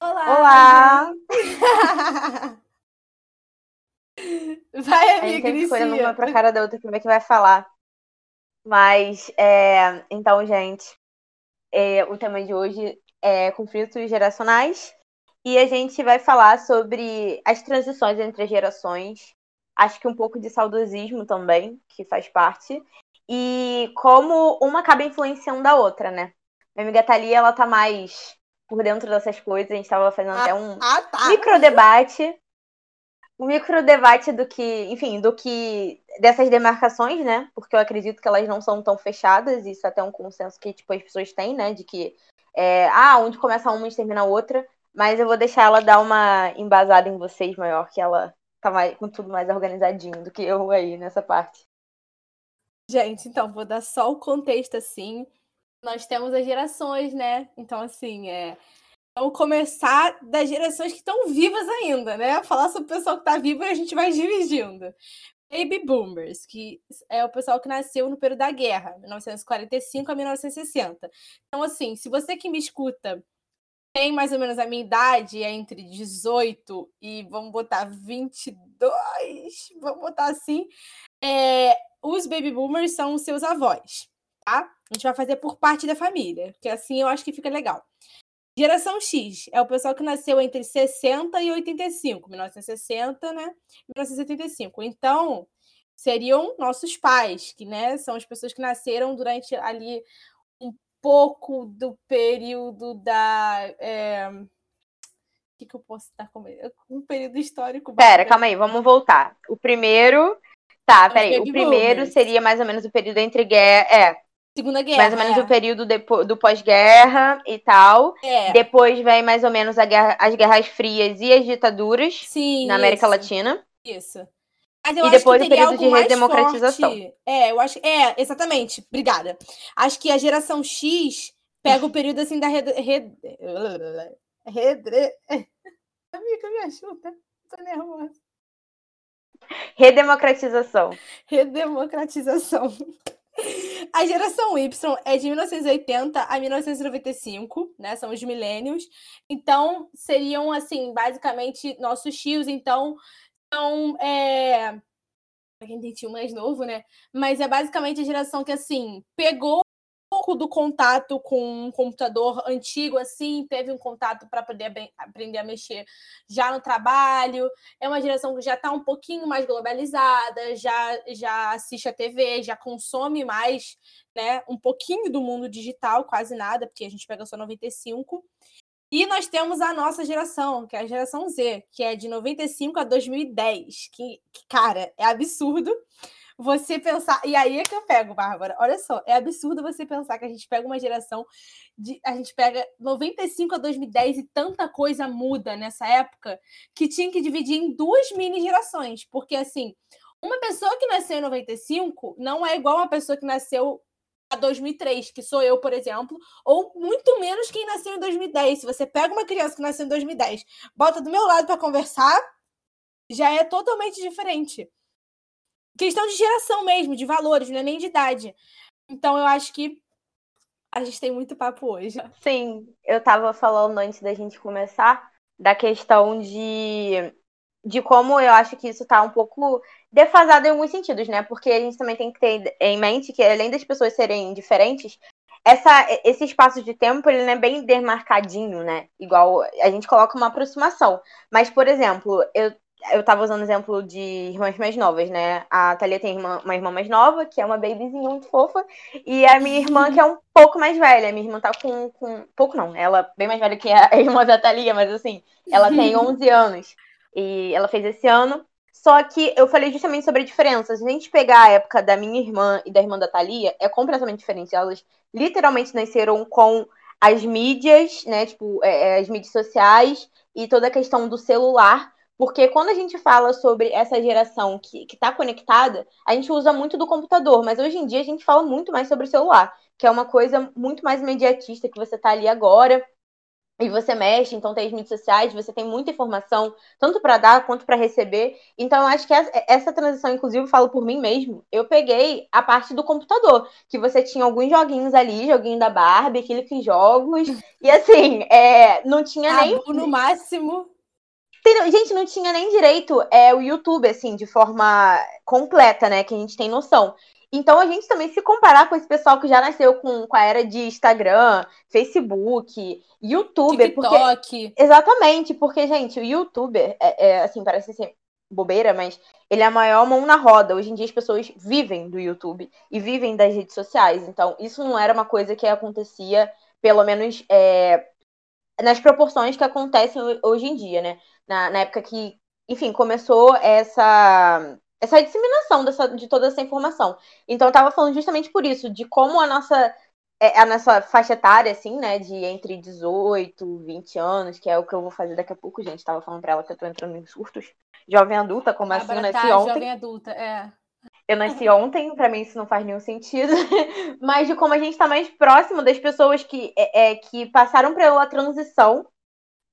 Olá! Olá! vai, amiga, A gente escolhendo uma pra cara da outra pra ver quem vai falar. Mas, é, então, gente, é, o tema de hoje é conflitos geracionais. E a gente vai falar sobre as transições entre as gerações. Acho que um pouco de saudosismo também, que faz parte. E como uma acaba influenciando a outra, né? Minha amiga Thalia, ela tá mais por dentro dessas coisas. A gente tava fazendo Ah, até um ah, tá. micro debate. Um micro debate do que, enfim, do que dessas demarcações, né? Porque eu acredito que elas não são tão fechadas, isso é até um consenso que tipo, as pessoas têm, né? De que é, ah, onde começa uma, onde termina a outra. Mas eu vou deixar ela dar uma embasada em vocês maior, que ela tá mais, com tudo mais organizadinho do que eu aí nessa parte. Gente, então, vou dar só o contexto assim. Nós temos as gerações, né? Então, assim, é. Vamos começar das gerações que estão vivas ainda, né? Falar sobre o pessoal que está vivo e a gente vai dividindo. Baby Boomers, que é o pessoal que nasceu no período da guerra, 1945 a 1960. Então, assim, se você que me escuta tem mais ou menos a minha idade, é entre 18 e vamos botar 22, vamos botar assim, é, os baby boomers são os seus avós, tá? A gente vai fazer por parte da família, porque assim eu acho que fica legal. Geração X é o pessoal que nasceu entre 60 e 85, 1960, né? 1975. Então, seriam nossos pais, que né, são as pessoas que nasceram durante ali pouco do período da. É... O que, que eu posso estar como um período histórico? Pera, calma aí, vamos voltar. O primeiro. Tá, Os peraí. O primeiro seria mais ou menos o período entre guerra. É, Segunda Guerra. mais ou menos é. o período depo- do pós-guerra e tal. É, Depois vem mais ou menos a guerra- as guerras frias e as ditaduras sim. na América isso, Latina. Isso. Mas eu E acho depois que o teria período de redemocratização. forte. É, eu acho. É, exatamente. Obrigada. Acho que a geração X pega o período assim da red... red... Redre... Amiga, me ajuda. Tô nervosa. Redemocratização. Redemocratização. A geração Y é de 1980 a 1995, né? São os milênios. Então, seriam, assim, basicamente nossos tios. Então, são. É... Pra quem tem tio mais novo, né? Mas é basicamente a geração que, assim, pegou um pouco do contato com um computador antigo, assim, teve um contato para poder aprender a mexer já no trabalho. É uma geração que já está um pouquinho mais globalizada, já, já assiste a TV, já consome mais, né? Um pouquinho do mundo digital, quase nada, porque a gente pega só 95. E nós temos a nossa geração, que é a geração Z, que é de 95 a 2010. Que, que, cara, é absurdo você pensar. E aí é que eu pego, Bárbara. Olha só, é absurdo você pensar que a gente pega uma geração de. A gente pega 95 a 2010 e tanta coisa muda nessa época que tinha que dividir em duas mini gerações. Porque, assim, uma pessoa que nasceu em 95 não é igual uma pessoa que nasceu a 2003, que sou eu, por exemplo, ou muito menos quem nasceu em 2010. Se você pega uma criança que nasceu em 2010, bota do meu lado para conversar, já é totalmente diferente. Questão de geração mesmo, de valores, não é nem de idade. Então eu acho que a gente tem muito papo hoje. Sim, eu tava falando antes da gente começar da questão de, de como eu acho que isso tá um pouco defasado em alguns sentidos, né? Porque a gente também tem que ter em mente que, além das pessoas serem diferentes, essa, esse espaço de tempo ele não é bem demarcadinho, né? Igual a gente coloca uma aproximação. Mas, por exemplo, eu, eu tava usando o exemplo de irmãs mais novas, né? A Thalia tem irmã- uma irmã mais nova, que é uma babyzinha muito fofa, e a minha irmã, que é um pouco mais velha. A minha irmã tá com. com pouco não, ela é bem mais velha que a irmã da Thalia, mas assim, ela tem 11 anos. E ela fez esse ano. Só que eu falei justamente sobre a diferença. Se a gente pegar a época da minha irmã e da irmã da Thalia, é completamente diferente. Elas literalmente nasceram com as mídias, né? Tipo, é, é, as mídias sociais e toda a questão do celular. Porque quando a gente fala sobre essa geração que, que tá conectada, a gente usa muito do computador, mas hoje em dia a gente fala muito mais sobre o celular, que é uma coisa muito mais imediatista, que você tá ali agora. E você mexe, então tem as mídias sociais, você tem muita informação, tanto para dar quanto para receber. Então, eu acho que essa transição, inclusive, eu falo por mim mesmo, eu peguei a parte do computador, que você tinha alguns joguinhos ali, joguinho da Barbie, aquele que jogos, e assim, é, não tinha nem. No máximo. Gente, não tinha nem direito é, o YouTube, assim, de forma completa, né? Que a gente tem noção. Então a gente também se comparar com esse pessoal que já nasceu com, com a era de Instagram, Facebook, YouTuber. TikTok. Porque, exatamente, porque, gente, o YouTuber, é, é, assim, parece ser bobeira, mas ele é a maior mão na roda. Hoje em dia as pessoas vivem do YouTube e vivem das redes sociais. Então, isso não era uma coisa que acontecia, pelo menos é, nas proporções que acontecem hoje em dia, né? Na, na época que, enfim, começou essa essa disseminação dessa, de toda essa informação. Então eu estava falando justamente por isso, de como a nossa é, a nossa faixa etária, assim, né, de entre 18, 20 anos, que é o que eu vou fazer daqui a pouco, gente, tava falando pra ela que eu tô entrando em surtos. Jovem adulta, como assim, eu nasci tá, ontem. Jovem adulta, é. Eu nasci ontem, para mim isso não faz nenhum sentido, mas de como a gente tá mais próximo das pessoas que, é, é que passaram pela transição,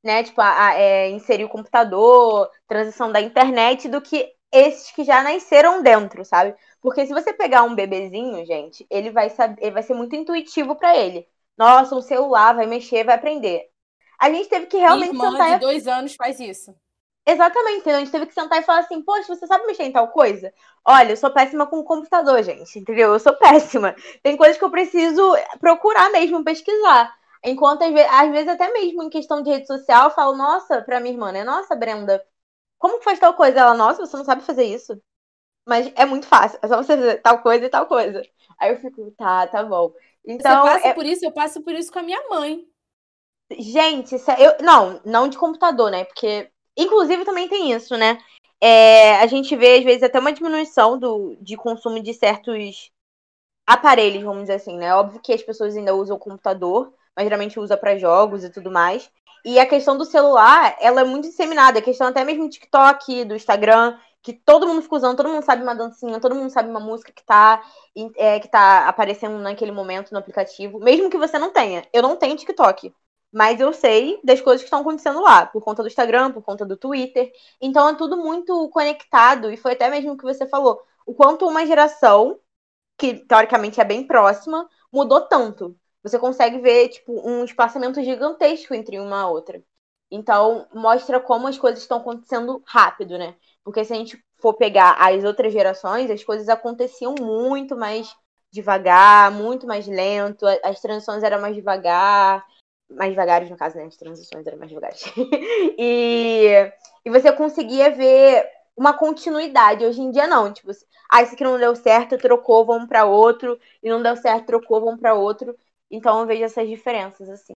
né, tipo, a, a é, inserir o computador, transição da internet, do que esses que já nasceram dentro, sabe? Porque se você pegar um bebezinho, gente, ele vai saber, ele vai ser muito intuitivo para ele. Nossa, um celular vai mexer, vai aprender. A gente teve que realmente Minha irmã sentar. de dois anos faz isso. Exatamente, a gente teve que sentar e falar assim, poxa, você sabe mexer em tal coisa? Olha, eu sou péssima com o computador, gente, entendeu? Eu sou péssima. Tem coisas que eu preciso procurar mesmo, pesquisar. Enquanto, às vezes, às vezes até mesmo em questão de rede social, eu falo, nossa, pra minha irmã, né? Nossa, Brenda, como que faz tal coisa? Ela, nossa, você não sabe fazer isso. Mas é muito fácil, é só você fazer tal coisa e tal coisa. Aí eu fico, tá, tá bom. Então, você passa é... por isso, eu passo por isso com a minha mãe. Gente, é, eu não, não de computador, né? Porque, inclusive, também tem isso, né? É, a gente vê, às vezes, até uma diminuição do, de consumo de certos aparelhos, vamos dizer assim, né? Óbvio que as pessoas ainda usam o computador, mas geralmente usa para jogos e tudo mais. E a questão do celular, ela é muito disseminada. A questão até mesmo do TikTok, do Instagram, que todo mundo fica usando, todo mundo sabe uma dancinha, todo mundo sabe uma música que tá, é, que tá aparecendo naquele momento no aplicativo. Mesmo que você não tenha. Eu não tenho TikTok. Mas eu sei das coisas que estão acontecendo lá, por conta do Instagram, por conta do Twitter. Então é tudo muito conectado. E foi até mesmo o que você falou. O quanto uma geração, que teoricamente é bem próxima, mudou tanto você consegue ver tipo um espaçamento gigantesco entre uma e outra. Então, mostra como as coisas estão acontecendo rápido, né? Porque se a gente for pegar as outras gerações, as coisas aconteciam muito mais devagar, muito mais lento, as transições eram mais devagar, mais devagares no caso, né? As transições eram mais devagares. e, e você conseguia ver uma continuidade. Hoje em dia não, tipo, ah, isso aqui não deu certo, trocou, vamos para outro, e não deu certo, trocou, vamos para outro. Então eu vejo essas diferenças, assim.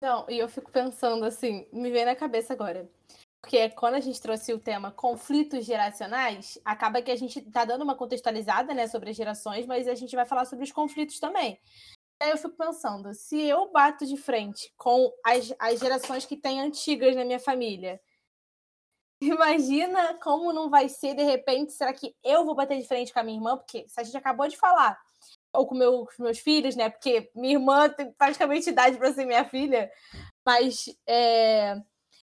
Não, e eu fico pensando assim, me vem na cabeça agora. Porque quando a gente trouxe o tema conflitos geracionais, acaba que a gente tá dando uma contextualizada, né, sobre as gerações, mas a gente vai falar sobre os conflitos também. Aí eu fico pensando, se eu bato de frente com as, as gerações que têm antigas na minha família, imagina como não vai ser de repente, será que eu vou bater de frente com a minha irmã? Porque se a gente acabou de falar ou com meu, com meus filhos, né? Porque minha irmã tem praticamente idade para ser minha filha, mas é,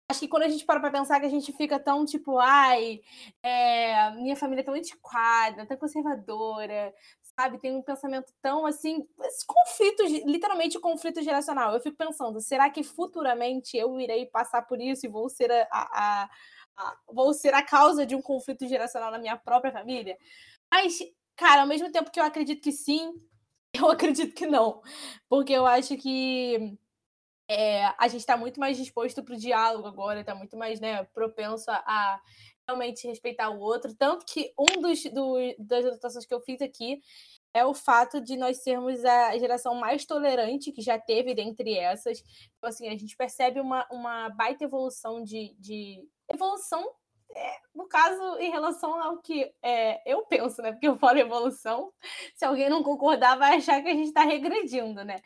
acho que quando a gente para para pensar que a gente fica tão tipo, ai, é, minha família é tão antiquada, tão conservadora, sabe? Tem um pensamento tão assim, conflito, literalmente conflito geracional. Eu fico pensando, será que futuramente eu irei passar por isso e vou ser a, a, a vou ser a causa de um conflito geracional na minha própria família? Mas Cara, ao mesmo tempo que eu acredito que sim, eu acredito que não. Porque eu acho que é, a gente está muito mais disposto para o diálogo agora, está muito mais né, propenso a, realmente respeitar o outro. Tanto que um dos, do, das anotações que eu fiz aqui é o fato de nós sermos a geração mais tolerante que já teve dentre essas. Então, assim, a gente percebe uma, uma baita evolução de, de evolução é, no caso, em relação ao que é, eu penso, né? Porque eu falo evolução, se alguém não concordar, vai achar que a gente está regredindo, né?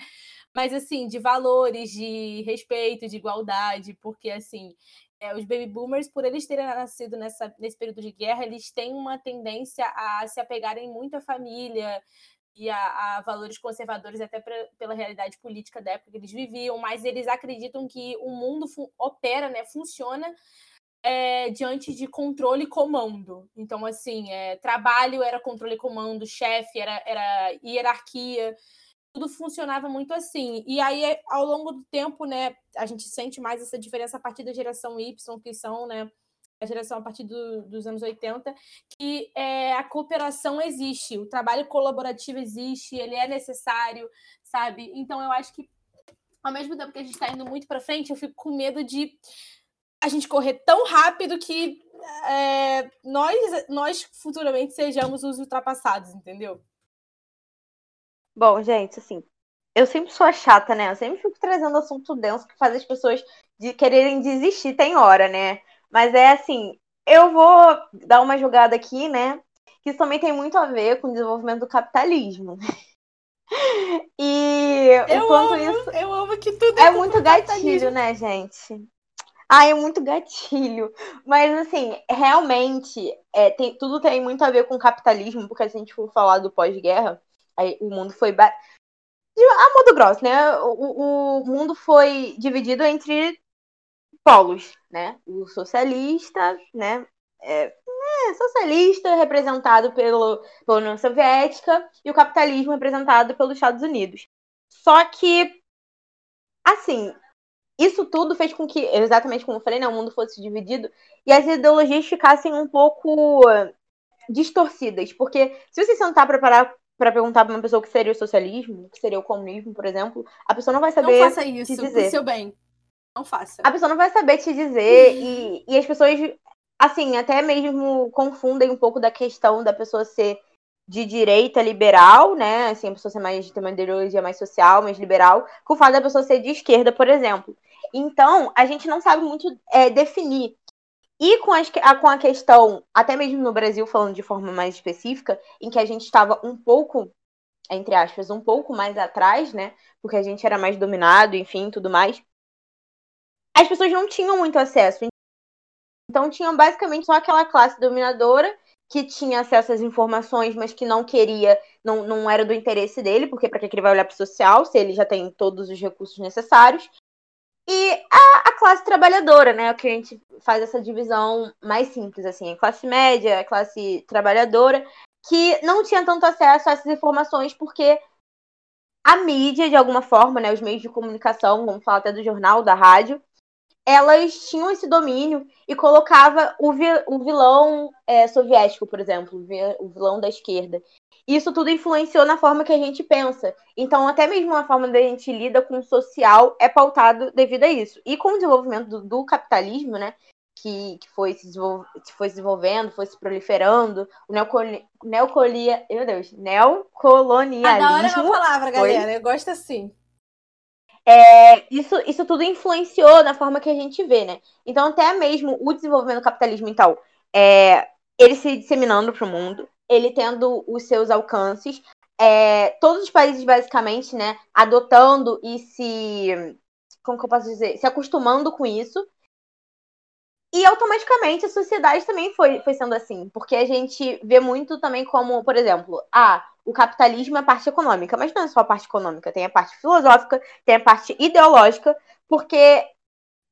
Mas, assim, de valores, de respeito, de igualdade, porque, assim, é, os baby boomers, por eles terem nascido nessa, nesse período de guerra, eles têm uma tendência a se apegarem muito à família, a, a valores conservadores até pra, pela realidade política da época que eles viviam, mas eles acreditam que o mundo opera, né, funciona é, diante de controle e comando. Então, assim, é, trabalho era controle e comando, chefe era, era hierarquia, tudo funcionava muito assim. E aí, ao longo do tempo, né, a gente sente mais essa diferença a partir da geração Y, que são, né, a geração a partir do, dos anos 80, que é, a cooperação existe, o trabalho colaborativo existe, ele é necessário, sabe? Então eu acho que, ao mesmo tempo que a gente está indo muito para frente, eu fico com medo de a gente correr tão rápido que é, nós, nós futuramente sejamos os ultrapassados, entendeu? Bom, gente, assim, eu sempre sou chata, né? Eu sempre fico trazendo assunto denso que faz as pessoas de quererem desistir, tem hora, né? Mas é assim, eu vou dar uma jogada aqui, né? Que isso também tem muito a ver com o desenvolvimento do capitalismo. E eu amo, isso. Eu amo que tudo é, é muito gatilho, né, gente? Ah, é muito gatilho. Mas, assim, realmente, é, tem, tudo tem muito a ver com capitalismo, porque se a gente for falar do pós-guerra, o mundo foi. Ba... A modo grosso, né? O, o mundo foi dividido entre polos, né? O socialista, né? É, é, socialista representado pelo, pela União Soviética e o capitalismo representado pelos Estados Unidos. Só que, assim, isso tudo fez com que, exatamente como eu falei, né, o mundo fosse dividido e as ideologias ficassem um pouco distorcidas. Porque se você sentar para parar para perguntar para uma pessoa o que seria o socialismo, o que seria o comunismo, por exemplo, a pessoa não vai saber. Não faça isso, te dizer. seu bem. Não faça. A pessoa não vai saber te dizer e, e as pessoas, assim, até mesmo confundem um pouco da questão da pessoa ser de direita liberal, né? Assim, a pessoa ser mais, ter uma ideologia mais social, mais liberal, com o fato da pessoa ser de esquerda, por exemplo. Então, a gente não sabe muito é, definir. E com, as, com a questão, até mesmo no Brasil, falando de forma mais específica, em que a gente estava um pouco, entre aspas, um pouco mais atrás, né? Porque a gente era mais dominado, enfim, tudo mais as pessoas não tinham muito acesso. Então tinham basicamente só aquela classe dominadora que tinha acesso às informações, mas que não queria, não, não era do interesse dele, porque para que ele vai olhar para o social, se ele já tem todos os recursos necessários. E a, a, classe trabalhadora, né? Que a gente faz essa divisão mais simples, assim, a classe média, a classe trabalhadora, que não tinha tanto acesso a essas informações, porque a mídia, de alguma forma, né? Os meios de comunicação, vamos falar até do jornal, da rádio, elas tinham esse domínio e colocava o, vi o vilão é, soviético, por exemplo, o vilão da esquerda. Isso tudo influenciou na forma que a gente pensa. Então, até mesmo a forma da gente lida com o social é pautado devido a isso. E com o desenvolvimento do, do capitalismo, né, que, que foi, se foi se desenvolvendo, foi se proliferando, o neocolia, meu Deus, neocolonialismo. Adoro uma palavra, galera, foi... eu gosto assim. É, isso, isso tudo influenciou na forma que a gente vê, né? Então, até mesmo o desenvolvimento do capitalismo, então, é, ele se disseminando para o mundo, ele tendo os seus alcances, é, todos os países, basicamente, né, adotando e se. Como que eu posso dizer? Se acostumando com isso. E automaticamente a sociedade também foi, foi sendo assim. Porque a gente vê muito também como, por exemplo, ah, o capitalismo é a parte econômica, mas não é só a parte econômica, tem a parte filosófica, tem a parte ideológica, porque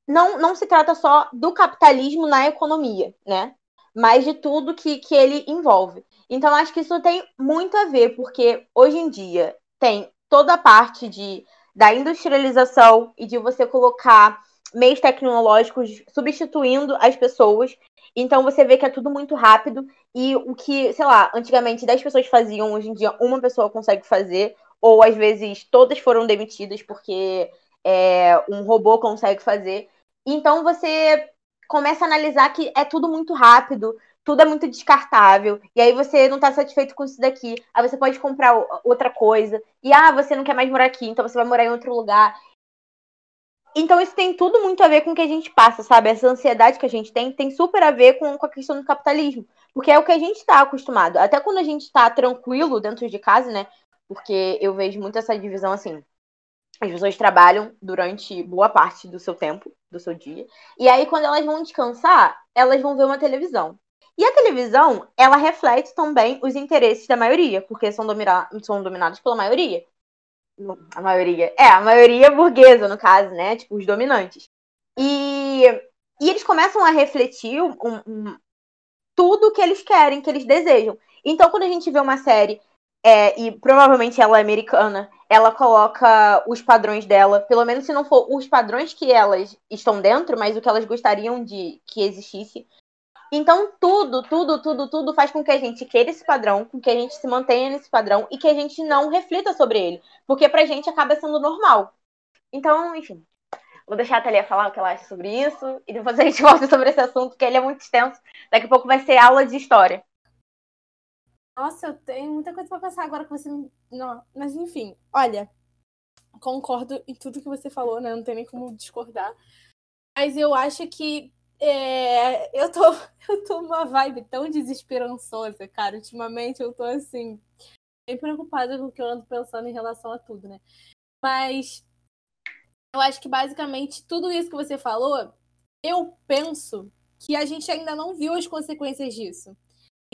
não, não se trata só do capitalismo na economia, né? Mas de tudo que, que ele envolve. Então, acho que isso tem muito a ver, porque hoje em dia tem toda a parte de, da industrialização e de você colocar meios tecnológicos substituindo as pessoas. Então você vê que é tudo muito rápido e o que, sei lá, antigamente 10 pessoas faziam, hoje em dia uma pessoa consegue fazer, ou às vezes todas foram demitidas porque é, um robô consegue fazer. Então você começa a analisar que é tudo muito rápido, tudo é muito descartável, e aí você não está satisfeito com isso daqui, aí você pode comprar outra coisa, e ah, você não quer mais morar aqui, então você vai morar em outro lugar. Então isso tem tudo muito a ver com o que a gente passa, sabe? Essa ansiedade que a gente tem tem super a ver com, com a questão do capitalismo. Porque é o que a gente está acostumado. Até quando a gente está tranquilo dentro de casa, né? Porque eu vejo muito essa divisão assim. As pessoas trabalham durante boa parte do seu tempo, do seu dia. E aí, quando elas vão descansar, elas vão ver uma televisão. E a televisão, ela reflete também os interesses da maioria, porque são, domina são dominados pela maioria. A maioria. É, a maioria burguesa, no caso, né? Tipo, os dominantes. E, e eles começam a refletir um, um, tudo que eles querem, que eles desejam. Então, quando a gente vê uma série, é, e provavelmente ela é americana, ela coloca os padrões dela, pelo menos se não for os padrões que elas estão dentro, mas o que elas gostariam de que existisse. Então, tudo, tudo, tudo, tudo faz com que a gente queira esse padrão, com que a gente se mantenha nesse padrão e que a gente não reflita sobre ele. Porque pra gente acaba sendo normal. Então, enfim. Vou deixar a Thalia falar o que ela acha sobre isso. E depois a gente volta sobre esse assunto, porque ele é muito extenso. Daqui a pouco vai ser aula de história. Nossa, eu tenho muita coisa para passar agora que você não. Mas enfim, olha, concordo em tudo que você falou, né? Não tem nem como discordar. Mas eu acho que é, eu tô eu tô numa vibe tão desesperançosa, cara. Ultimamente eu tô assim bem preocupada com o que eu ando pensando em relação a tudo, né? Mas eu acho que basicamente tudo isso que você falou, eu penso que a gente ainda não viu as consequências disso.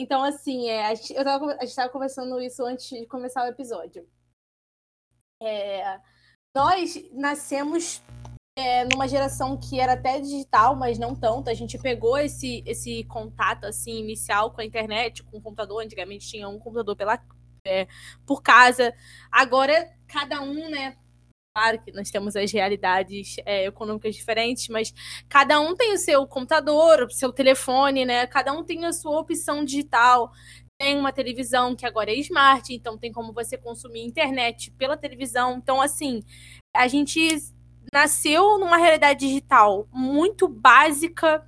Então, assim, é, a, gente, eu tava, a gente estava conversando isso antes de começar o episódio. É, nós nascemos é, numa geração que era até digital, mas não tanto. A gente pegou esse, esse contato assim inicial com a internet, com o computador. Antigamente tinha um computador pela, é, por casa. Agora, cada um, né, Claro que nós temos as realidades é, econômicas diferentes, mas cada um tem o seu computador, o seu telefone, né? Cada um tem a sua opção digital. Tem uma televisão que agora é smart, então tem como você consumir internet pela televisão. Então, assim, a gente nasceu numa realidade digital muito básica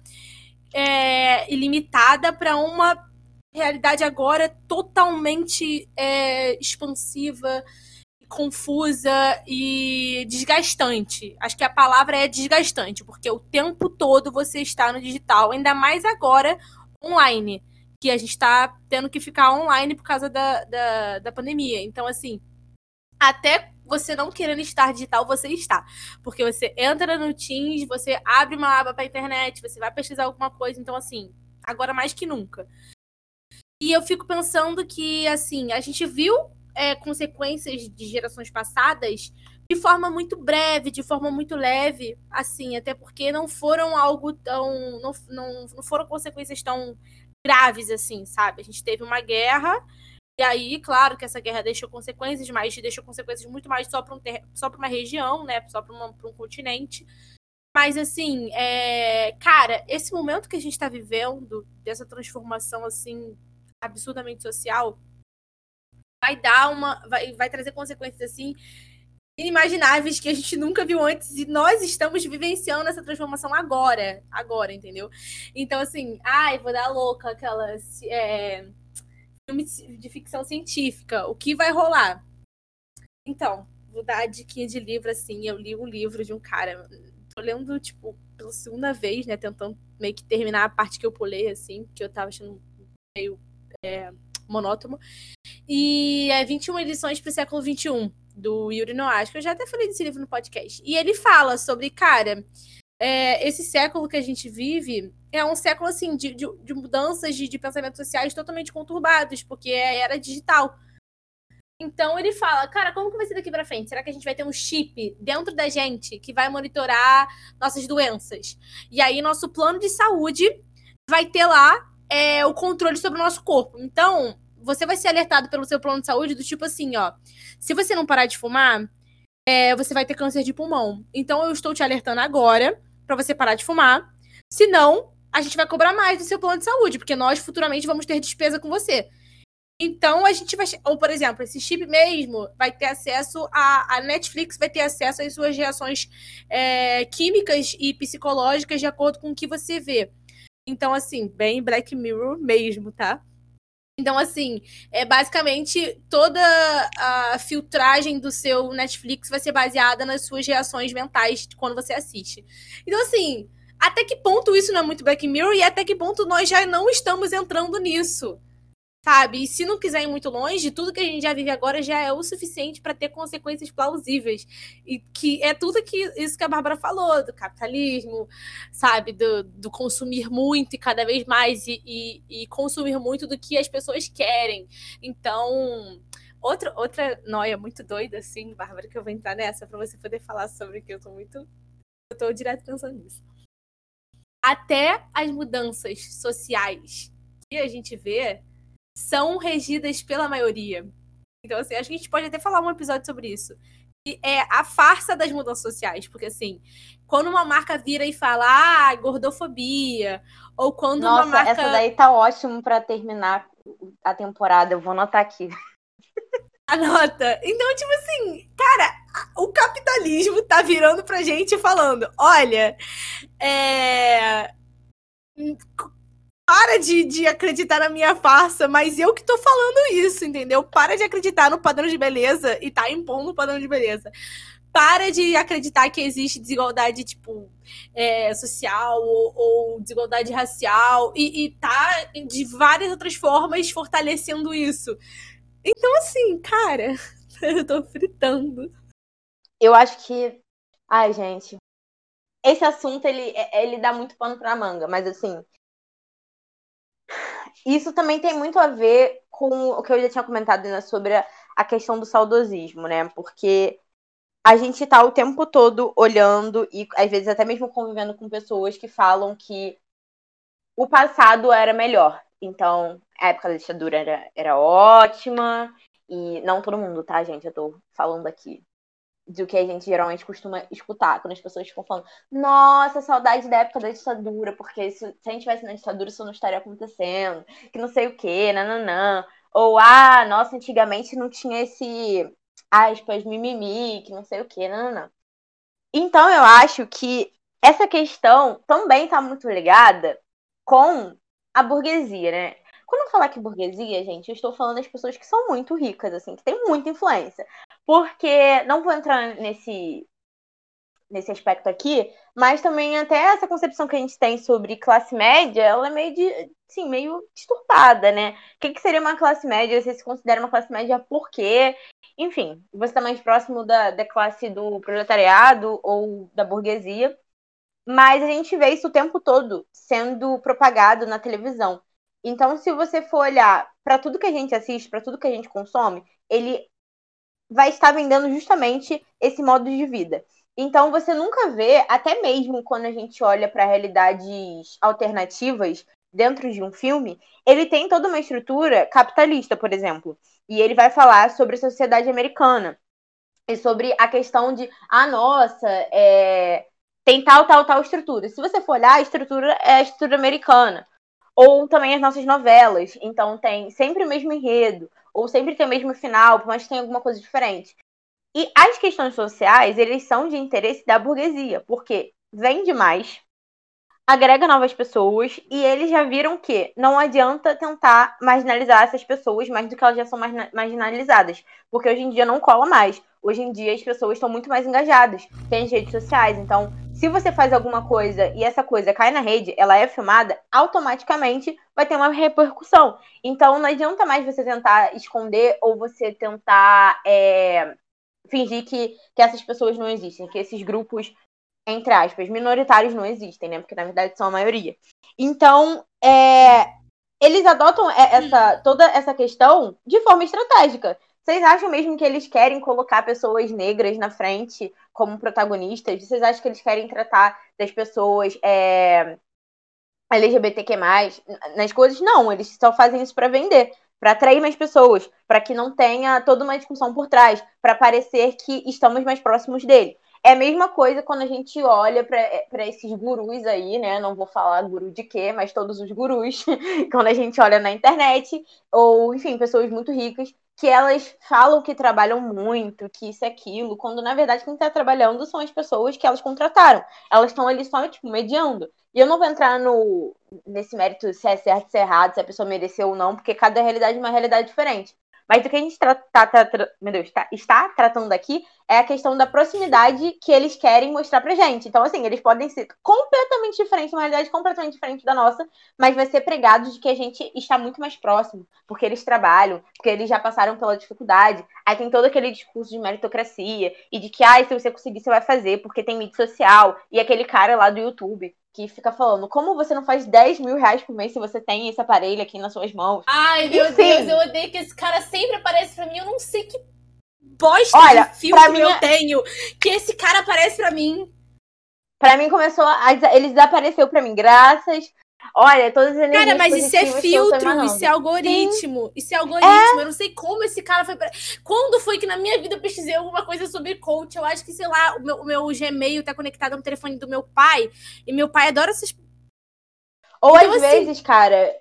é, e limitada para uma realidade agora totalmente é, expansiva confusa e desgastante. Acho que a palavra é desgastante, porque o tempo todo você está no digital, ainda mais agora online, que a gente está tendo que ficar online por causa da, da, da pandemia. Então, assim, até você não querendo estar digital, você está. Porque você entra no Teams, você abre uma aba para internet, você vai pesquisar alguma coisa. Então, assim, agora mais que nunca. E eu fico pensando que, assim, a gente viu é, consequências de gerações passadas de forma muito breve, de forma muito leve, assim, até porque não foram algo tão. não, não, não foram consequências tão graves assim, sabe? A gente teve uma guerra. E aí, claro que essa guerra deixou consequências, mas deixou consequências muito mais só para um só para uma região, né? Só para um continente. Mas assim, é... cara, esse momento que a gente está vivendo, dessa transformação assim absurdamente social, vai dar uma. vai, vai trazer consequências assim inimagináveis que a gente nunca viu antes e nós estamos vivenciando essa transformação agora, agora, entendeu? Então, assim, ai, vou dar louca aquelas é, filme de ficção científica, o que vai rolar? Então, vou dar a diquinha de livro, assim, eu li um livro de um cara, tô lendo, tipo, pela segunda vez, né, tentando meio que terminar a parte que eu pulei, assim, que eu tava achando meio é, monótono. E é 21 edições para o século XXI, do Yuri Noah. Que eu já até falei desse livro no podcast. E ele fala sobre, cara, é, esse século que a gente vive é um século, assim, de, de, de mudanças de, de pensamentos sociais totalmente conturbados, porque é era digital. Então ele fala, cara, como que vai ser daqui para frente? Será que a gente vai ter um chip dentro da gente que vai monitorar nossas doenças? E aí nosso plano de saúde vai ter lá é, o controle sobre o nosso corpo. Então, você vai ser alertado pelo seu plano de saúde do tipo assim, ó. Se você não parar de fumar, é, você vai ter câncer de pulmão. Então, eu estou te alertando agora para você parar de fumar. Senão, a gente vai cobrar mais do seu plano de saúde, porque nós futuramente vamos ter despesa com você. Então a gente vai. Ou, por exemplo, esse chip mesmo vai ter acesso a. A Netflix vai ter acesso às suas reações é, químicas e psicológicas de acordo com o que você vê. Então, assim, bem Black Mirror mesmo, tá? Então, assim, é basicamente toda a filtragem do seu Netflix vai ser baseada nas suas reações mentais quando você assiste. Então, assim, até que ponto isso não é muito Black Mirror e até que ponto nós já não estamos entrando nisso? Sabe? E se não quiser ir muito longe, tudo que a gente já vive agora já é o suficiente para ter consequências plausíveis. E que é tudo que isso que a Bárbara falou, do capitalismo, sabe? Do, do consumir muito e cada vez mais, e, e, e consumir muito do que as pessoas querem. Então. Outra, outra noia muito doida, assim, Bárbara, que eu vou entrar nessa para você poder falar sobre que eu tô muito. Eu tô direto pensando nisso. Até as mudanças sociais que a gente vê são regidas pela maioria. Então, assim, acho que a gente pode até falar um episódio sobre isso. E é a farsa das mudanças sociais, porque assim, quando uma marca vira e fala, ah, gordofobia, ou quando Nossa, uma marca. Essa daí tá ótimo para terminar a temporada, eu vou anotar aqui. Anota. Então, tipo assim, cara, o capitalismo tá virando pra gente falando: olha, é para de, de acreditar na minha farsa, mas eu que tô falando isso, entendeu? Para de acreditar no padrão de beleza e tá impondo o padrão de beleza. Para de acreditar que existe desigualdade, tipo, é, social ou, ou, desigualdade racial e, e tá de várias outras formas fortalecendo isso. Então, assim, cara, eu tô fritando. Eu acho que. Ai, gente. Esse assunto, ele, ele dá muito pano pra manga, mas assim, isso também tem muito a ver com o que eu já tinha comentado né, sobre a, questão do saudosismo, né? Porque a gente tá o tempo todo olhando e às vezes até mesmo convivendo com pessoas que falam que o passado era melhor. Então, a época da ditadura era, era ótima. E não todo mundo, tá, gente? Eu tô falando aqui do que a gente geralmente costuma escutar, quando as pessoas ficam falando, nossa, saudade da época da ditadura, porque se, se a gente tivesse na ditadura isso não estaria acontecendo, que não sei o que, nananã. Ou, ah, nossa, antigamente não tinha esse, aspas, mimimi, que não sei o que, nananã. Então eu acho que essa questão também está muito ligada com a burguesia, né? Quando eu falar que burguesia, gente, eu estou falando das pessoas que são muito ricas, assim, que têm muita influência. Porque, não vou entrar nesse, nesse aspecto aqui, mas também até essa concepção que a gente tem sobre classe média, ela é meio de, sim, meio disturpada, né? O que, que seria uma classe média? Você se considera uma classe média por quê? Enfim, você está mais próximo da, da classe do proletariado ou da burguesia. Mas a gente vê isso o tempo todo sendo propagado na televisão. Então, se você for olhar para tudo que a gente assiste, para tudo que a gente consome, ele vai estar vendendo justamente esse modo de vida. Então, você nunca vê, até mesmo quando a gente olha para realidades alternativas dentro de um filme, ele tem toda uma estrutura capitalista, por exemplo. E ele vai falar sobre a sociedade americana e sobre a questão de, ah, nossa, é, tem tal, tal, tal estrutura. Se você for olhar, a estrutura é a estrutura americana. Ou também as nossas novelas. Então tem sempre o mesmo enredo, ou sempre tem o mesmo final, mas tem alguma coisa diferente. E as questões sociais, eles são de interesse da burguesia, porque vende mais, agrega novas pessoas, e eles já viram que não adianta tentar marginalizar essas pessoas mais do que elas já são marginalizadas, porque hoje em dia não cola mais. Hoje em dia as pessoas estão muito mais engajadas, tem as redes sociais, então se você faz alguma coisa e essa coisa cai na rede, ela é filmada, automaticamente vai ter uma repercussão. Então não adianta mais você tentar esconder ou você tentar é, fingir que, que essas pessoas não existem, que esses grupos, entre aspas, minoritários não existem, né? Porque na verdade são a maioria. Então, é, eles adotam essa, toda essa questão de forma estratégica. Vocês acham mesmo que eles querem colocar pessoas negras na frente como protagonistas? Vocês acham que eles querem tratar das pessoas é, LGBTQ+, nas coisas? Não, eles só fazem isso para vender, para atrair mais pessoas, para que não tenha toda uma discussão por trás, para parecer que estamos mais próximos dele. É a mesma coisa quando a gente olha para esses gurus aí, né? Não vou falar guru de quê, mas todos os gurus, quando a gente olha na internet, ou, enfim, pessoas muito ricas, que elas falam que trabalham muito, que isso é aquilo, quando na verdade quem está trabalhando são as pessoas que elas contrataram. Elas estão ali só, tipo, mediando. E eu não vou entrar no, nesse mérito se é certo, se é errado, se a pessoa mereceu ou não, porque cada realidade é uma realidade diferente. Mas o que a gente tá, tá, meu Deus, tá, está tratando aqui é a questão da proximidade que eles querem mostrar pra gente. Então, assim, eles podem ser completamente diferentes, uma realidade completamente diferente da nossa, mas vai ser pregado de que a gente está muito mais próximo, porque eles trabalham, porque eles já passaram pela dificuldade. Aí tem todo aquele discurso de meritocracia e de que, ah, se você conseguir, você vai fazer, porque tem mídia social. E aquele cara lá do YouTube que fica falando, como você não faz 10 mil reais por mês se você tem esse aparelho aqui nas suas mãos? Ai, meu Enfim. Deus, eu odeio que esse cara sempre aparece pra mim, eu não sei que bosta Olha, de filme que eu é tenho, que esse cara aparece pra mim. Pra mim começou a... Ele desapareceu pra mim, graças Olha, todas as Cara, mas isso é filtro, isso é algoritmo. Sim. Isso é algoritmo. É. Eu não sei como esse cara foi. Pra... Quando foi que na minha vida eu pesquisei alguma coisa sobre coach? Eu acho que, sei lá, o meu, o meu Gmail tá conectado no telefone do meu pai. E meu pai adora essas. Ou então, às assim... vezes, cara,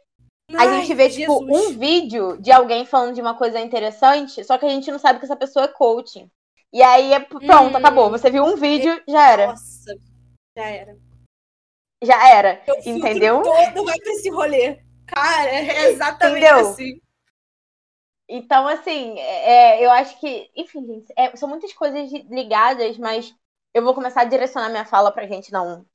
a Ai, gente vê, tipo, um vídeo de alguém falando de uma coisa interessante, só que a gente não sabe que essa pessoa é coaching. E aí é pronto, hum. acabou. Você viu um vídeo, já era. Nossa, já era já era. Eu entendeu? Todo vai pra esse rolê. Cara, é exatamente entendeu? assim. Então, assim, é, eu acho que, enfim, gente, é, são muitas coisas ligadas, mas eu vou começar a direcionar minha fala pra gente não,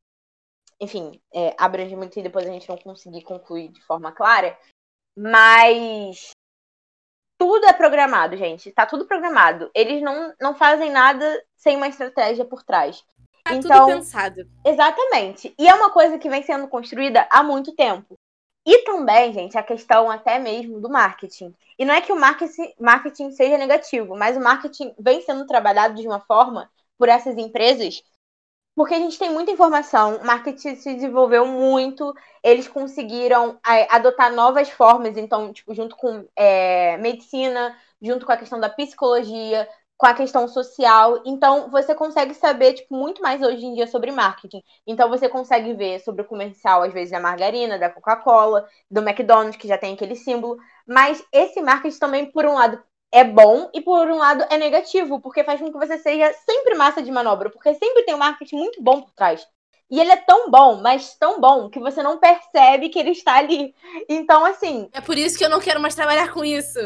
enfim, é, abranger muito e depois a gente não conseguir concluir de forma clara. Mas tudo é programado, gente. Tá tudo programado. Eles não, não fazem nada sem uma estratégia por trás. Tá então, tudo pensado. Exatamente. E é uma coisa que vem sendo construída há muito tempo. E também, gente, a questão até mesmo do marketing. E não é que o marketing, seja negativo, mas o marketing vem sendo trabalhado de uma forma por essas empresas porque a gente tem muita informação, o marketing se desenvolveu muito, eles conseguiram é, adotar novas formas, então, tipo, junto com é, medicina, junto com a questão da psicologia, com a questão social. Então, você consegue saber, tipo, muito mais hoje em dia sobre marketing. Então, você consegue ver sobre o comercial, às vezes, da margarina, da Coca-Cola, do McDonald's, que já tem aquele símbolo. Mas esse marketing também, por um lado, é bom e, por um lado, é negativo, porque faz com que você seja sempre massa de manobra, porque sempre tem um marketing muito bom por trás. E ele é tão bom, mas tão bom, que você não percebe que ele está ali. Então, assim. É por isso que eu não quero mais trabalhar com isso.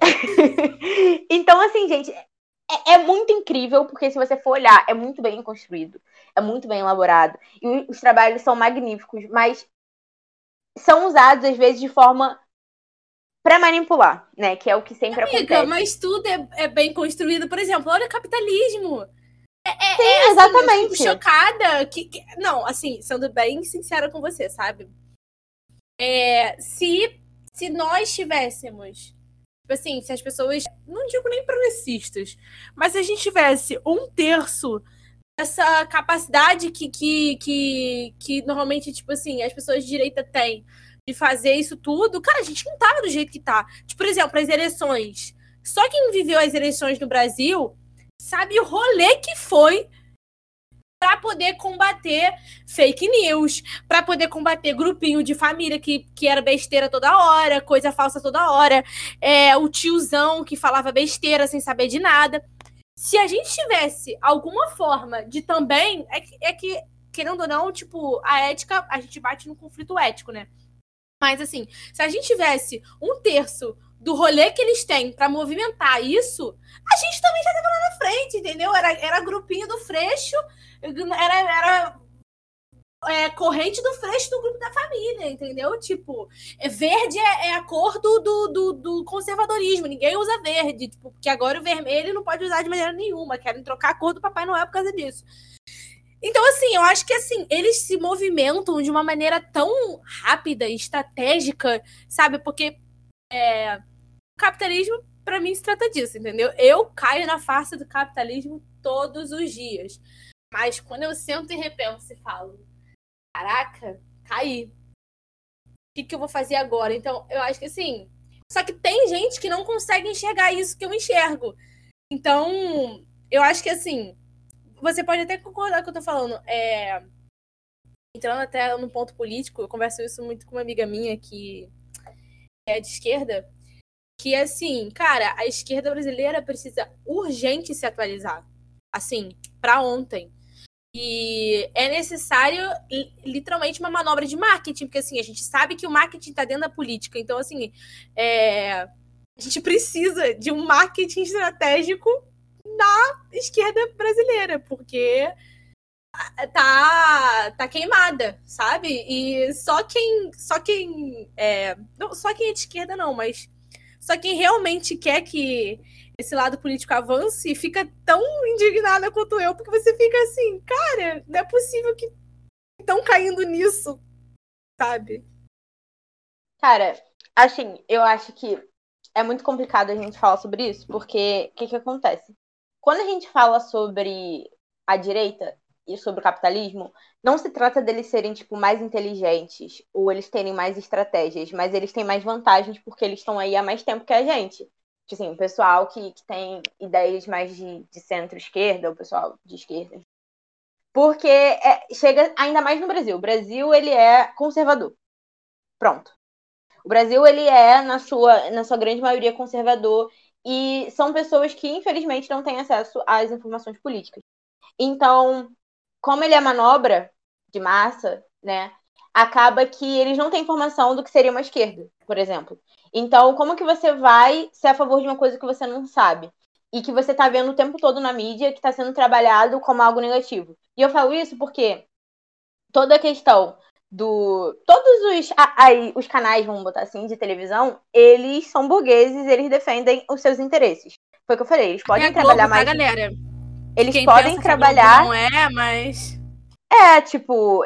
então, assim, gente, é, é, muito incrível, porque se você for olhar, é muito bem construído, é muito bem elaborado. E os trabalhos são magníficos, mas são usados, às vezes, de forma para manipular, né? Que é o que sempre Amiga, acontece. Mas tudo é, é, bem construído. Por exemplo, olha o capitalismo. É, é, Sim, é assim, exatamente. Eu fico chocada que, que, Não, assim, sendo bem sincera com você, sabe? É, se, se nós tivéssemos assim, se as pessoas, não digo nem progressistas, mas se a gente tivesse um terço dessa capacidade que, que, que, que normalmente, tipo assim, as pessoas de direita têm de fazer isso tudo, cara, a gente não tava do jeito que tá. Tipo, por exemplo, as eleições. Só quem viveu as eleições no Brasil sabe o rolê que foi para poder combater fake news, para poder combater grupinho de família que, que era besteira toda hora, coisa falsa toda hora, é, o tiozão que falava besteira sem saber de nada. Se a gente tivesse alguma forma de também. É que, é que, querendo ou não, tipo, a ética, a gente bate no conflito ético, né? Mas assim, se a gente tivesse um terço do rolê que eles têm para movimentar isso, a gente também já tava lá na frente, entendeu? Era, era grupinho do Freixo era, era é, corrente do freixo do grupo da família, entendeu? Tipo, é, verde é, é a cor do, do, do, do, conservadorismo, ninguém usa verde, tipo, porque agora o vermelho não pode usar de maneira nenhuma, querem trocar a cor do Papai Noel por causa disso. Então, assim, eu acho que assim, eles se movimentam de uma maneira tão rápida estratégica, sabe? Porque é, capitalismo, para mim, se trata disso, entendeu? Eu caio na farsa do capitalismo todos os dias. Mas quando eu sento e repenso e falo, caraca, caí. O que, que eu vou fazer agora? Então, eu acho que assim. Só que tem gente que não consegue enxergar isso que eu enxergo. Então, eu acho que assim. Você pode até concordar com o que eu tô falando. É, entrando até no ponto político, eu converso isso muito com uma amiga minha que é de esquerda, que assim, cara, a esquerda brasileira precisa urgente se atualizar. Assim, para ontem. E é necessário, literalmente, uma manobra de marketing, porque assim, a gente sabe que o marketing está dentro da política. Então, assim, é... A gente precisa de um marketing estratégico na esquerda brasileira, porque tá tá queimada, sabe? E só quem só quem é, não só quem é de esquerda não, mas só quem realmente quer que esse lado político avance fica tão indignada quanto eu, porque você fica assim, cara, não é possível que estão caindo nisso, sabe? Cara, assim, eu acho que é muito complicado a gente falar sobre isso, porque o que, que acontece? Quando a gente fala sobre a direita, sobre o capitalismo, não se trata deles serem, tipo, mais inteligentes ou eles terem mais estratégias, mas eles têm mais vantagens porque eles estão aí há mais tempo que a gente. Tipo assim, o pessoal que, que tem ideias mais de, de centro-esquerda, o pessoal de esquerda. Porque é, chega ainda mais no Brasil. O Brasil, ele é conservador. Pronto. O Brasil, ele é, na sua, na sua grande maioria, conservador. E são pessoas que, infelizmente, não têm acesso às informações políticas. Então, como ele é manobra de massa, né? Acaba que eles não têm informação do que seria uma esquerda, por exemplo. Então, como que você vai ser a favor de uma coisa que você não sabe? E que você está vendo o tempo todo na mídia que está sendo trabalhado como algo negativo. E eu falo isso porque toda a questão do. Todos os, aí, os canais, vamos botar assim, de televisão, eles são burgueses, eles defendem os seus interesses. Foi o que eu falei, eles podem é trabalhar Globo, tá, mais. Tá, galera? Eles Quem podem trabalhar. Não é, mas. É, tipo,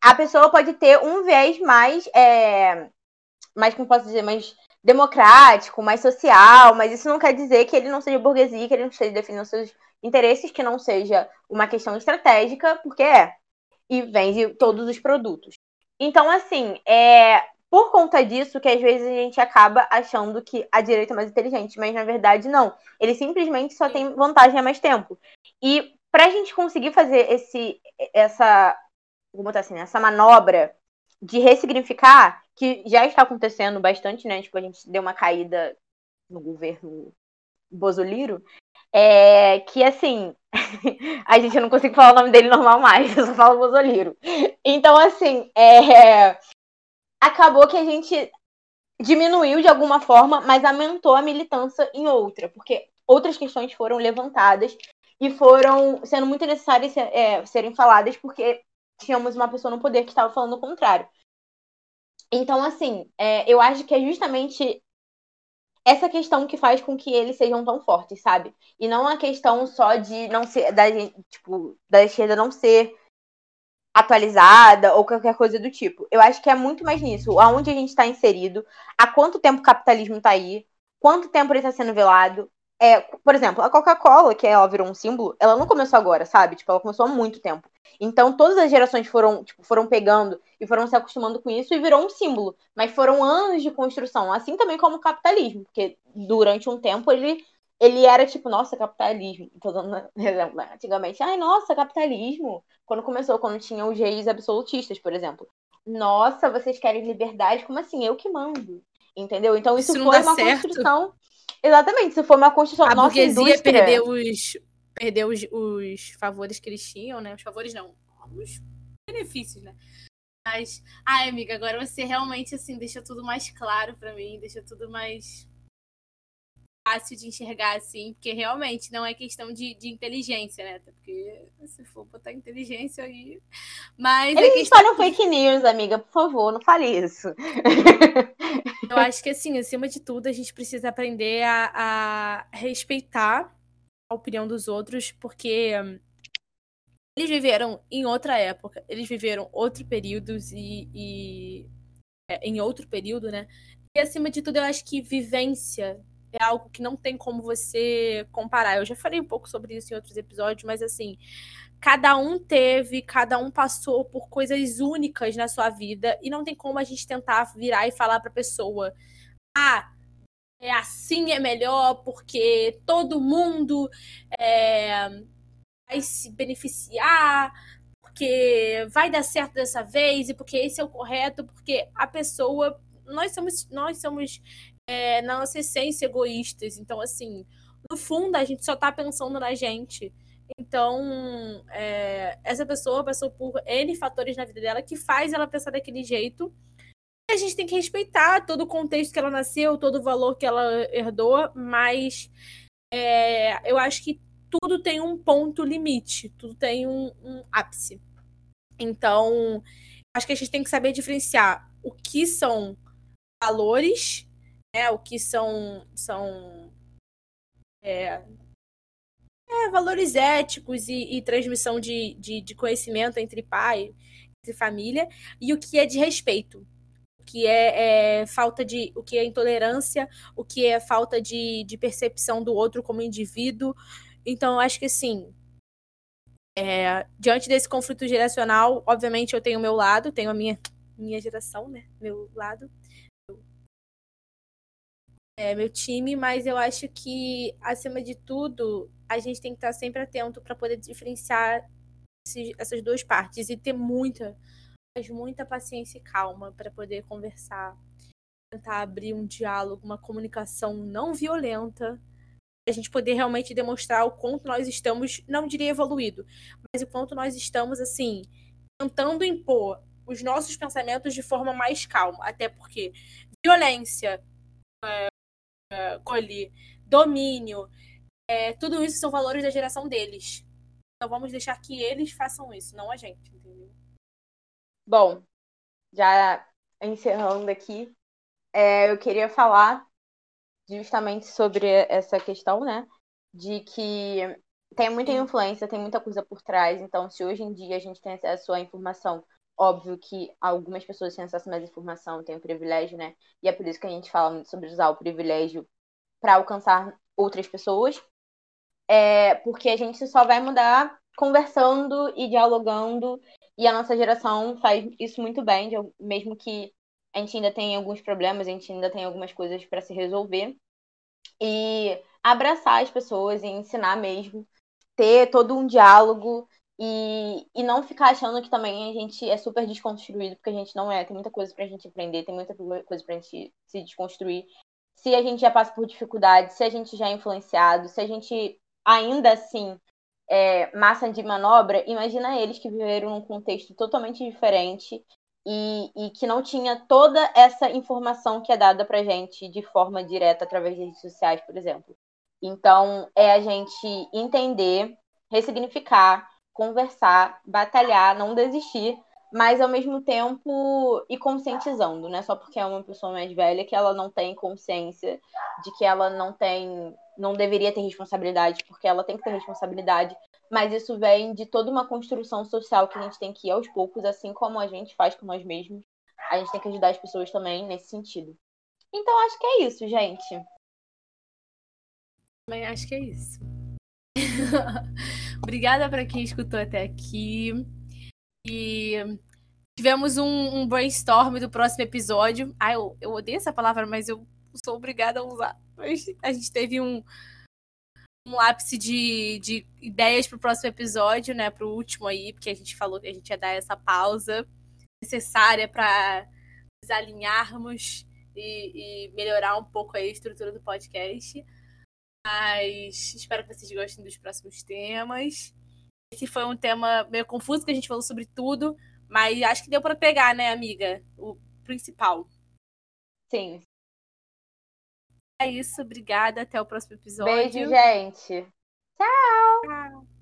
a pessoa pode ter um viés mais. É, mais, como posso dizer, mais democrático, mais social, mas isso não quer dizer que ele não seja burguesia, que ele não esteja defendendo seus interesses, que não seja uma questão estratégica, porque é. E vende todos os produtos. Então, assim, é, por conta disso que às vezes a gente acaba achando que a direita é mais inteligente, mas na verdade não. Ele simplesmente só tem vantagem há mais tempo. E para a gente conseguir fazer esse, essa, vou botar assim, essa manobra de ressignificar, que já está acontecendo bastante, né? Tipo, a gente deu uma caída no governo Bozoliro, é que assim, a gente não consigo falar o nome dele normal mais, eu só falo Bozoliro. Então, assim, é, acabou que a gente diminuiu de alguma forma, mas aumentou a militância em outra, porque outras questões foram levantadas e foram sendo muito necessárias é, serem faladas, porque tínhamos uma pessoa no poder que estava falando o contrário. Então, assim, é, eu acho que é justamente essa questão que faz com que eles sejam tão fortes, sabe? E não a questão só de não ser da tipo da esquerda não ser atualizada ou qualquer coisa do tipo. Eu acho que é muito mais nisso, aonde a gente está inserido, há quanto tempo o capitalismo está aí, quanto tempo ele está sendo velado. É, por exemplo, a Coca-Cola, que ela virou um símbolo, ela não começou agora, sabe? Tipo, ela começou há muito tempo. Então, todas as gerações foram, tipo, foram pegando e foram se acostumando com isso e virou um símbolo. Mas foram anos de construção, assim também como o capitalismo, porque durante um tempo ele ele era tipo, nossa, capitalismo. Tô dando exemplo, né? Antigamente, ai, nossa, capitalismo. Quando começou, quando tinha os reis absolutistas, por exemplo. Nossa, vocês querem liberdade? Como assim? Eu que mando. Entendeu? Então isso, isso foi uma certo. construção. Exatamente, isso foi uma construção. A nossa burguesia indústria... perdeu os perdeu os, os favores que eles tinham, né? Os favores não, os benefícios, né? Mas, ai, amiga, agora você realmente assim deixa tudo mais claro para mim, deixa tudo mais fácil de enxergar assim, porque realmente não é questão de, de inteligência, né? Porque se for botar inteligência aí. Mas. Eles é questão... espalham fake news, amiga, por favor, não fale isso. Eu acho que, assim, acima de tudo, a gente precisa aprender a, a respeitar a opinião dos outros, porque. Eles viveram em outra época, eles viveram outros períodos e, e é, em outro período, né? E acima de tudo, eu acho que vivência é algo que não tem como você comparar. Eu já falei um pouco sobre isso em outros episódios, mas assim, cada um teve, cada um passou por coisas únicas na sua vida e não tem como a gente tentar virar e falar para pessoa: "Ah, é assim é melhor porque todo mundo é, vai se beneficiar, porque vai dar certo dessa vez e porque esse é o correto, porque a pessoa nós somos nós somos é, na nossa essência egoístas. Então, assim, no fundo, a gente só tá pensando na gente. Então, é, essa pessoa passou por N fatores na vida dela que faz ela pensar daquele jeito. a gente tem que respeitar todo o contexto que ela nasceu, todo o valor que ela herdou, mas é, eu acho que tudo tem um ponto limite, tudo tem um, um ápice. Então, acho que a gente tem que saber diferenciar o que são valores, né, o que são, são é, é, valores éticos e, e transmissão de, de, de, conhecimento entre pai, entre família, e o que é de respeito. O que é, é, falta de. o que é intolerância, o que é falta de, de percepção do outro como indivíduo. Então, acho que assim. É, diante desse conflito geracional, obviamente eu tenho o meu lado, tenho a minha, minha geração, né? Meu lado é, meu time, mas eu acho que, acima de tudo, a gente tem que estar sempre atento para poder diferenciar esses, essas duas partes e ter muita, mas muita paciência e calma para poder conversar, tentar abrir um diálogo, uma comunicação não violenta, a gente poder realmente demonstrar o quanto nós estamos, não diria evoluído, mas o quanto nós estamos, assim, tentando impor os nossos pensamentos de forma mais calma, até porque violência, é, colhe, domínio, é, tudo isso são valores da geração deles. Então vamos deixar que eles façam isso, não a gente, entendeu? Bom, já encerrando aqui, é, eu queria falar justamente sobre essa questão, né? De que tem muita influência, tem muita coisa por trás. Então, se hoje em dia a gente tem acesso à informação, óbvio que algumas pessoas têm acesso a mais informação, têm o privilégio, né? E é por isso que a gente fala muito sobre usar o privilégio para alcançar outras pessoas. É, porque a gente só vai mudar conversando e dialogando, e a nossa geração faz isso muito bem, mesmo que a gente ainda tenha alguns problemas, a gente ainda tem algumas coisas para se resolver. E abraçar as pessoas e ensinar mesmo, ter todo um diálogo e, e não ficar achando que também a gente é super desconstruído, porque a gente não é. Tem muita coisa pra gente aprender, tem muita coisa pra gente se desconstruir. Se a gente já passa por dificuldades, se a gente já é influenciado, se a gente ainda assim é massa de manobra, imagina eles que viveram num contexto totalmente diferente e, e, que não tinha toda essa informação que é dada pra gente de forma direta através das redes sociais, por exemplo. Então, é a gente entender, ressignificar, conversar, batalhar, não desistir, mas ao mesmo tempo ir conscientizando, né? Só porque é uma pessoa mais velha que ela não tem consciência de que ela não tem, não deveria ter responsabilidade, porque ela tem que ter responsabilidade, mas isso vem de toda uma construção social que a gente tem que ir aos poucos, assim como a gente faz com nós mesmos. A gente tem que ajudar as pessoas também nesse sentido. Então acho que é isso, gente. Também acho que é isso. Obrigada para quem escutou até aqui. E tivemos um, um, brainstorm do próximo episódio. Ah, eu, eu odeio essa palavra, mas eu sou obrigada a usar. A gente teve um, um de, de ideias o próximo episódio, né? O último aí, porque a gente falou que a gente ia dar essa pausa necessária para nos alinharmos e, e melhorar um pouco a estrutura do podcast. Mas espero que vocês gostem dos próximos temas. Esse foi um tema meio confuso, que a gente falou sobre tudo, mas acho que deu para pegar, né, amiga? O principal. Sim. É isso, obrigada. Até o próximo episódio. Beijo, gente. Tchau. Tchau.